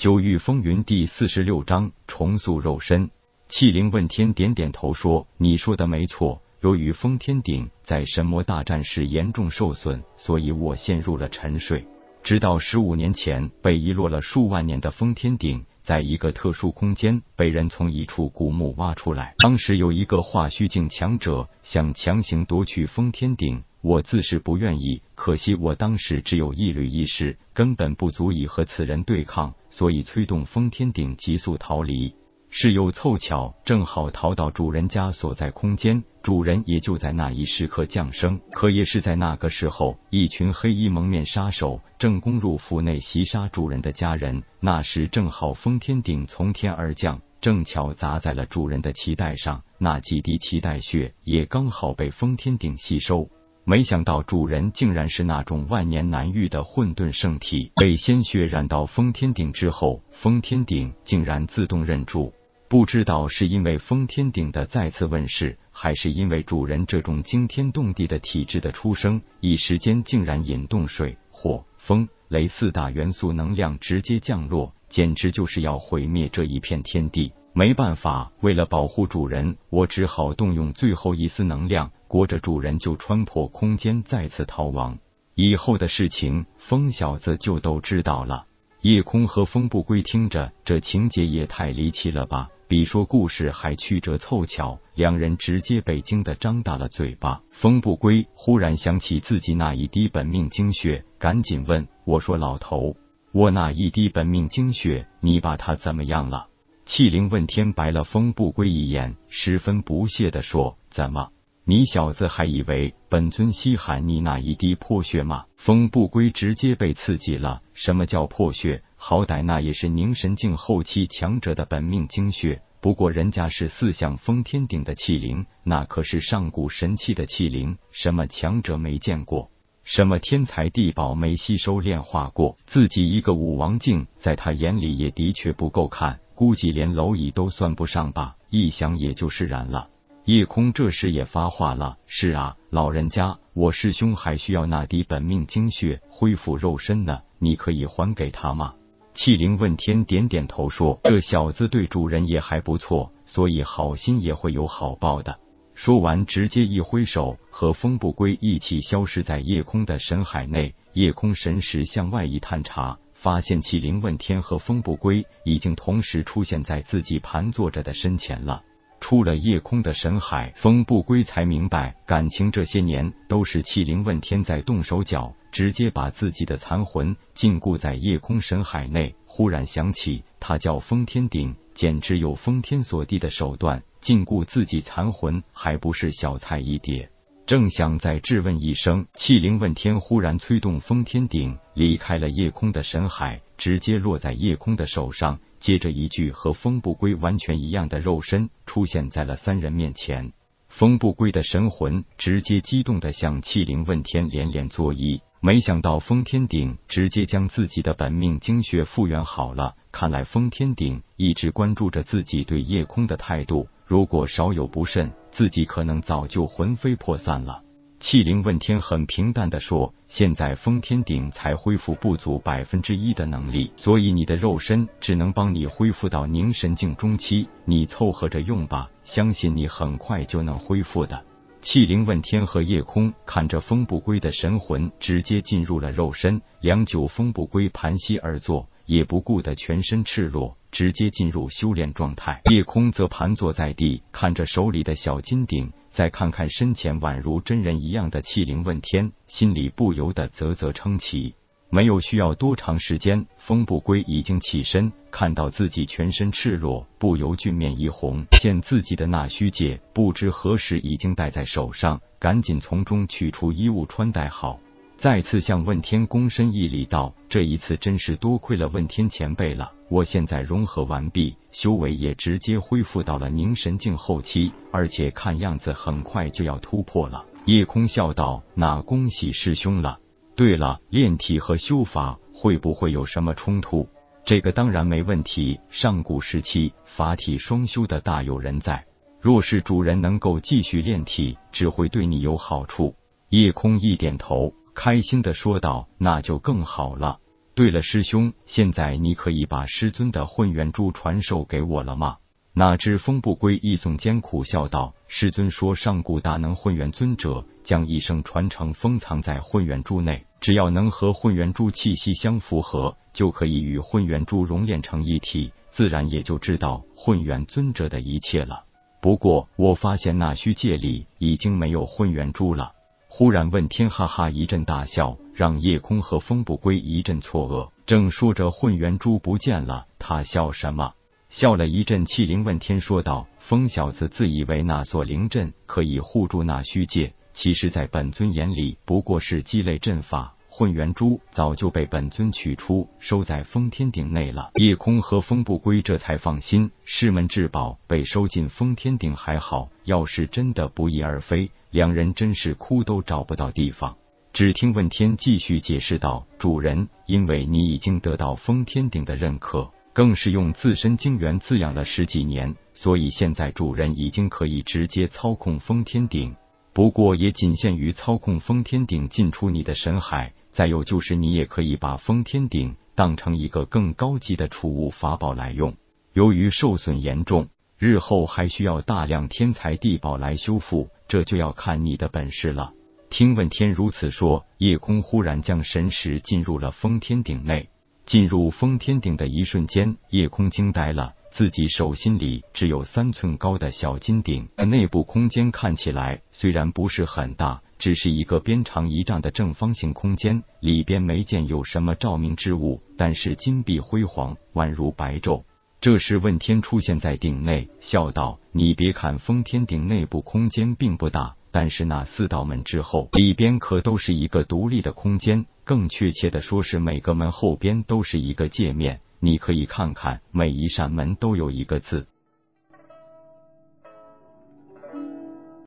九域风云第四十六章重塑肉身。气灵问天点点头说：“你说的没错，由于封天鼎在神魔大战时严重受损，所以我陷入了沉睡。直到十五年前，被遗落了数万年的封天鼎，在一个特殊空间被人从一处古墓挖出来。当时有一个化虚境强者想强行夺取封天鼎。”我自是不愿意，可惜我当时只有一缕意识，根本不足以和此人对抗，所以催动封天鼎急速逃离。事有凑巧，正好逃到主人家所在空间，主人也就在那一时刻降生。可也是在那个时候，一群黑衣蒙面杀手正攻入府内袭杀主人的家人。那时正好封天鼎从天而降，正巧砸在了主人的脐带上，那几滴脐带血也刚好被封天鼎吸收。没想到主人竟然是那种万年难遇的混沌圣体，被鲜血染到封天鼎之后，封天鼎竟然自动认主。不知道是因为封天鼎的再次问世，还是因为主人这种惊天动地的体质的出生，一时间竟然引动水、火、风、雷四大元素能量直接降落，简直就是要毁灭这一片天地。没办法，为了保护主人，我只好动用最后一丝能量，裹着主人就穿破空间，再次逃亡。以后的事情，风小子就都知道了。夜空和风不归听着，这情节也太离奇了吧！比说故事还曲折凑巧，两人直接被惊得张大了嘴巴。风不归忽然想起自己那一滴本命精血，赶紧问我说：“老头，我那一滴本命精血，你把它怎么样了？”气灵问天白了风不归一眼，十分不屑的说：“怎么，你小子还以为本尊稀罕你那一滴破血吗？”风不归直接被刺激了。什么叫破血？好歹那也是凝神境后期强者的本命精血。不过人家是四象封天顶的气灵，那可是上古神器的气灵，什么强者没见过？什么天才地宝没吸收炼化过？自己一个武王境，在他眼里也的确不够看。估计连蝼蚁都算不上吧，一想也就释然了。夜空这时也发话了：“是啊，老人家，我师兄还需要那滴本命精血恢复肉身呢，你可以还给他吗？”气灵问天点点头说：“这小子对主人也还不错，所以好心也会有好报的。”说完，直接一挥手，和风不归一起消失在夜空的神海内。夜空神识向外一探查。发现气灵问天和风不归已经同时出现在自己盘坐着的身前了。出了夜空的神海，风不归才明白，感情这些年都是气灵问天在动手脚，直接把自己的残魂禁锢在夜空神海内。忽然想起，他叫封天鼎，简直有封天锁地的手段，禁锢自己残魂还不是小菜一碟。正想再质问一声，气灵问天忽然催动封天鼎，离开了夜空的神海，直接落在夜空的手上。接着一具和风不归完全一样的肉身出现在了三人面前。风不归的神魂直接激动的向气灵问天连连作揖，没想到封天鼎直接将自己的本命精血复原好了。看来封天鼎一直关注着自己对夜空的态度。如果稍有不慎，自己可能早就魂飞魄散了。气灵问天很平淡的说：“现在封天鼎才恢复不足百分之一的能力，所以你的肉身只能帮你恢复到凝神境中期，你凑合着用吧，相信你很快就能恢复的。”气灵问天和夜空看着风不归的神魂直接进入了肉身，良久，风不归盘膝而坐，也不顾的全身赤裸。直接进入修炼状态，夜空则盘坐在地，看着手里的小金鼎，再看看身前宛如真人一样的气灵问天，心里不由得啧啧称奇。没有需要多长时间，风不归已经起身，看到自己全身赤裸，不由俊面一红，见自己的那虚戒不知何时已经戴在手上，赶紧从中取出衣物穿戴好。再次向问天躬身一礼，道：“这一次真是多亏了问天前辈了。我现在融合完毕，修为也直接恢复到了凝神境后期，而且看样子很快就要突破了。”夜空笑道：“那恭喜师兄了。对了，炼体和修法会不会有什么冲突？这个当然没问题。上古时期法体双修的大有人在，若是主人能够继续炼体，只会对你有好处。”夜空一点头。开心的说道：“那就更好了。”对了，师兄，现在你可以把师尊的混元珠传授给我了吗？哪知风不归一耸肩，苦笑道：“师尊说，上古大能混元尊者将一生传承封藏在混元珠内，只要能和混元珠气息相符合，就可以与混元珠熔炼成一体，自然也就知道混元尊者的一切了。不过，我发现那虚界里已经没有混元珠了。”忽然，问天哈哈一阵大笑，让夜空和风不归一阵错愕。正说着，混元珠不见了，他笑什么？笑了一阵，气灵问天说道：“疯小子，自以为那座灵阵可以护住那虚界，其实，在本尊眼里不过是鸡肋阵法。混元珠早就被本尊取出，收在封天顶内了。”夜空和风不归这才放心，师门至宝被收进封天顶还好，要是真的不翼而飞，两人真是哭都找不到地方。只听问天继续解释道：“主人，因为你已经得到封天顶的认可。”更是用自身精元滋养了十几年，所以现在主人已经可以直接操控封天顶。不过也仅限于操控封天顶进出你的神海。再有就是你也可以把封天顶当成一个更高级的储物法宝来用。由于受损严重，日后还需要大量天材地宝来修复，这就要看你的本事了。听问天如此说，夜空忽然将神识进入了封天顶内。进入封天顶的一瞬间，夜空惊呆了。自己手心里只有三寸高的小金鼎，内部空间看起来虽然不是很大，只是一个边长一丈的正方形空间，里边没见有什么照明之物，但是金碧辉煌，宛如白昼。这时，问天出现在鼎内，笑道：“你别看封天顶内部空间并不大。”但是那四道门之后，里边可都是一个独立的空间，更确切的说是每个门后边都是一个界面。你可以看看，每一扇门都有一个字，